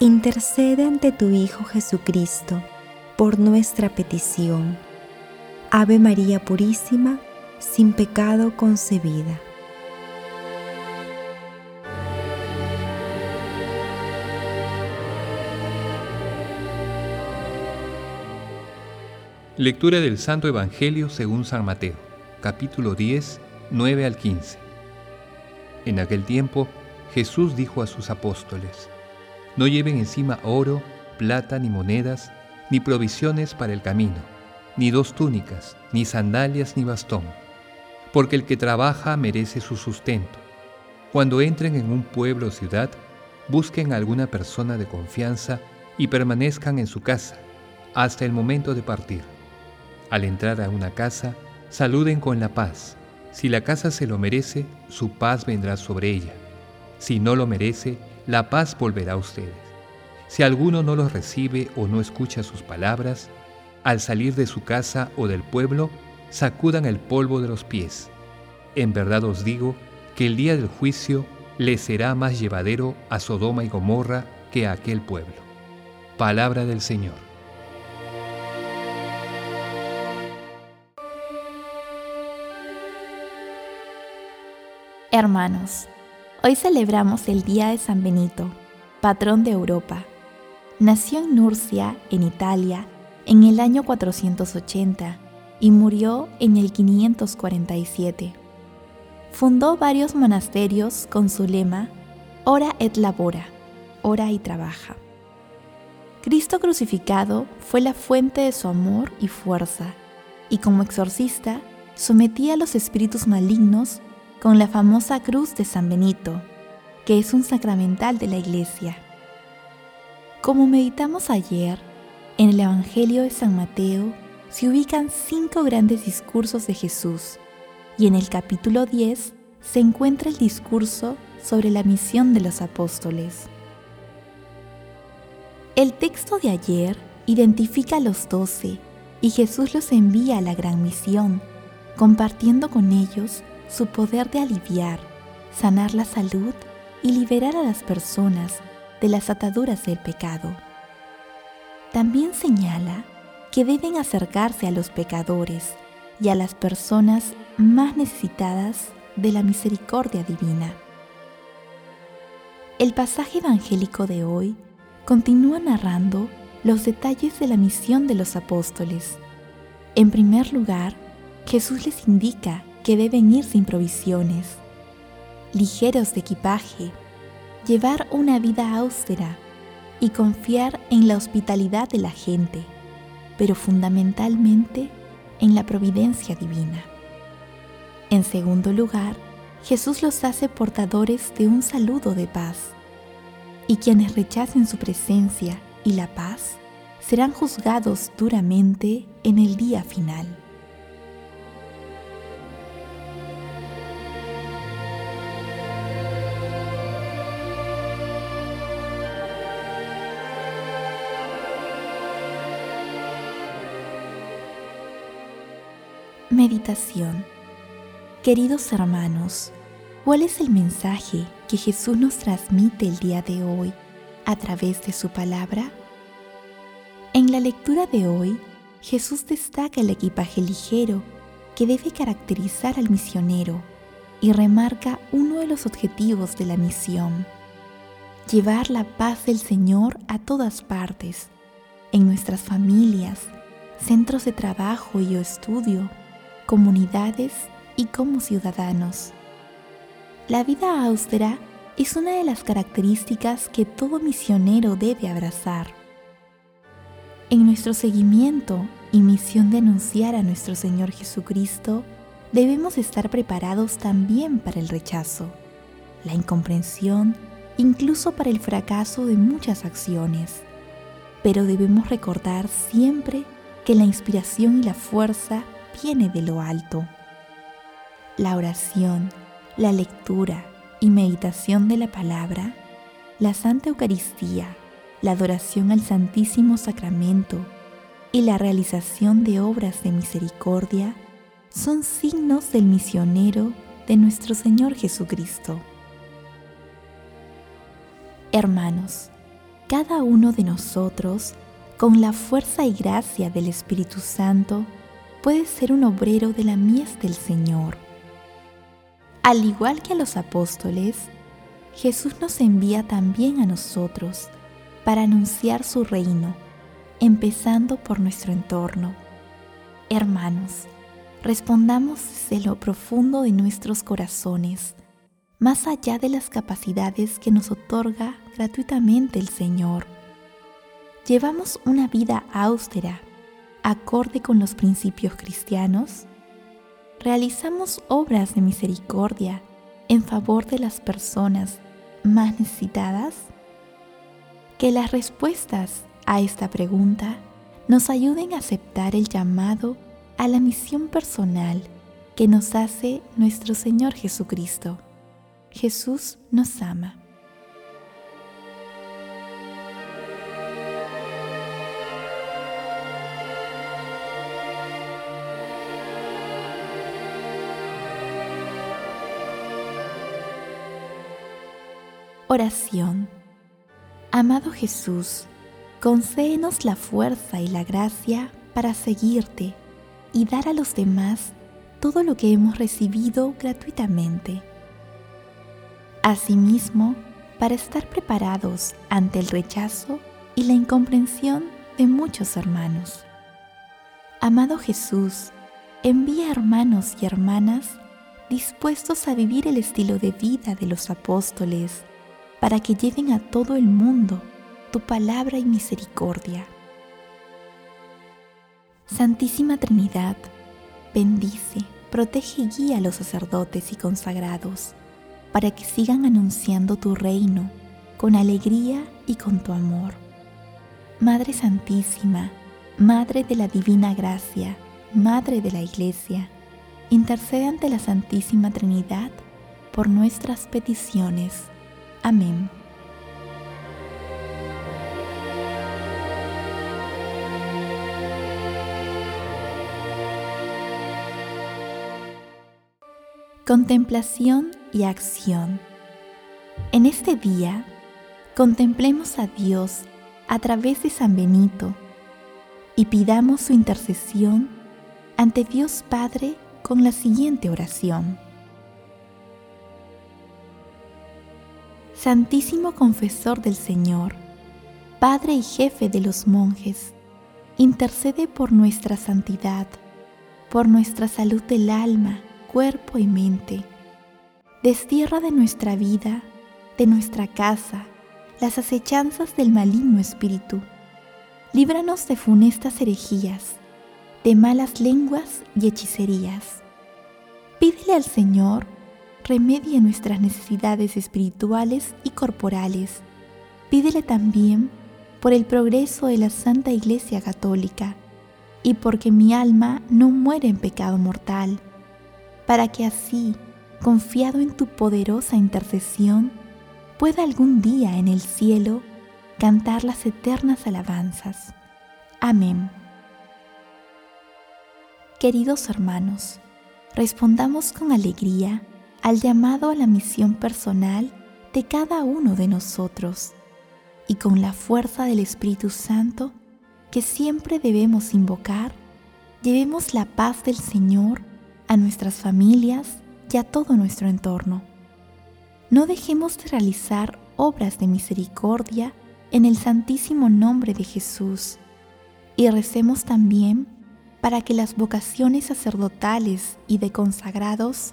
intercede ante tu Hijo Jesucristo por nuestra petición. Ave María Purísima, sin pecado concebida. Lectura del Santo Evangelio según San Mateo, capítulo 10, 9 al 15. En aquel tiempo, Jesús dijo a sus apóstoles, No lleven encima oro, plata ni monedas, ni provisiones para el camino, ni dos túnicas, ni sandalias ni bastón, porque el que trabaja merece su sustento. Cuando entren en un pueblo o ciudad, busquen a alguna persona de confianza y permanezcan en su casa hasta el momento de partir. Al entrar a una casa, saluden con la paz. Si la casa se lo merece, su paz vendrá sobre ella. Si no lo merece, la paz volverá a ustedes. Si alguno no los recibe o no escucha sus palabras, al salir de su casa o del pueblo, sacudan el polvo de los pies. En verdad os digo que el día del juicio le será más llevadero a Sodoma y Gomorra que a aquel pueblo. Palabra del Señor. Hermanos, hoy celebramos el Día de San Benito, patrón de Europa. Nació en Nurcia, en Italia, en el año 480 y murió en el 547. Fundó varios monasterios con su lema Ora et labora, ora y trabaja. Cristo crucificado fue la fuente de su amor y fuerza, y como exorcista sometía a los espíritus malignos con la famosa cruz de San Benito, que es un sacramental de la Iglesia. Como meditamos ayer, en el Evangelio de San Mateo se ubican cinco grandes discursos de Jesús y en el capítulo 10 se encuentra el discurso sobre la misión de los apóstoles. El texto de ayer identifica a los doce y Jesús los envía a la gran misión, compartiendo con ellos su poder de aliviar, sanar la salud y liberar a las personas de las ataduras del pecado. También señala que deben acercarse a los pecadores y a las personas más necesitadas de la misericordia divina. El pasaje evangélico de hoy continúa narrando los detalles de la misión de los apóstoles. En primer lugar, Jesús les indica que deben ir sin provisiones, ligeros de equipaje, llevar una vida austera y confiar en la hospitalidad de la gente, pero fundamentalmente en la providencia divina. En segundo lugar, Jesús los hace portadores de un saludo de paz, y quienes rechacen su presencia y la paz serán juzgados duramente en el día final. Meditación Queridos hermanos, ¿cuál es el mensaje que Jesús nos transmite el día de hoy a través de su palabra? En la lectura de hoy, Jesús destaca el equipaje ligero que debe caracterizar al misionero y remarca uno de los objetivos de la misión, llevar la paz del Señor a todas partes, en nuestras familias, centros de trabajo y estudio, comunidades y como ciudadanos. La vida austera es una de las características que todo misionero debe abrazar. En nuestro seguimiento y misión de anunciar a nuestro Señor Jesucristo, debemos estar preparados también para el rechazo, la incomprensión incluso para el fracaso de muchas acciones. Pero debemos recordar siempre que la inspiración y la fuerza viene de lo alto. La oración, la lectura y meditación de la palabra, la Santa Eucaristía, la adoración al Santísimo Sacramento y la realización de obras de misericordia son signos del misionero de nuestro Señor Jesucristo. Hermanos, cada uno de nosotros, con la fuerza y gracia del Espíritu Santo, puede ser un obrero de la mies del Señor. Al igual que a los apóstoles, Jesús nos envía también a nosotros para anunciar su reino, empezando por nuestro entorno. Hermanos, respondamos desde lo profundo de nuestros corazones más allá de las capacidades que nos otorga gratuitamente el Señor. ¿Llevamos una vida austera, acorde con los principios cristianos? ¿Realizamos obras de misericordia en favor de las personas más necesitadas? Que las respuestas a esta pregunta nos ayuden a aceptar el llamado a la misión personal que nos hace nuestro Señor Jesucristo. Jesús nos ama. Oración. Amado Jesús, concédenos la fuerza y la gracia para seguirte y dar a los demás todo lo que hemos recibido gratuitamente Asimismo, para estar preparados ante el rechazo y la incomprensión de muchos hermanos. Amado Jesús, envía hermanos y hermanas dispuestos a vivir el estilo de vida de los apóstoles para que lleven a todo el mundo tu palabra y misericordia. Santísima Trinidad, bendice, protege y guía a los sacerdotes y consagrados para que sigan anunciando tu reino con alegría y con tu amor. Madre Santísima, Madre de la Divina Gracia, Madre de la Iglesia, intercede ante la Santísima Trinidad por nuestras peticiones. Amén. Contemplación y acción. En este día, contemplemos a Dios a través de San Benito y pidamos su intercesión ante Dios Padre con la siguiente oración. Santísimo Confesor del Señor, Padre y Jefe de los monjes, intercede por nuestra santidad, por nuestra salud del alma, cuerpo y mente. Destierra de nuestra vida, de nuestra casa, las acechanzas del maligno espíritu. Líbranos de funestas herejías, de malas lenguas y hechicerías. Pídele al Señor remedie nuestras necesidades espirituales y corporales. Pídele también por el progreso de la Santa Iglesia Católica y porque mi alma no muere en pecado mortal para que así, confiado en tu poderosa intercesión, pueda algún día en el cielo cantar las eternas alabanzas. Amén. Queridos hermanos, respondamos con alegría al llamado a la misión personal de cada uno de nosotros y con la fuerza del Espíritu Santo que siempre debemos invocar, llevemos la paz del Señor a nuestras familias y a todo nuestro entorno. No dejemos de realizar obras de misericordia en el santísimo nombre de Jesús y recemos también para que las vocaciones sacerdotales y de consagrados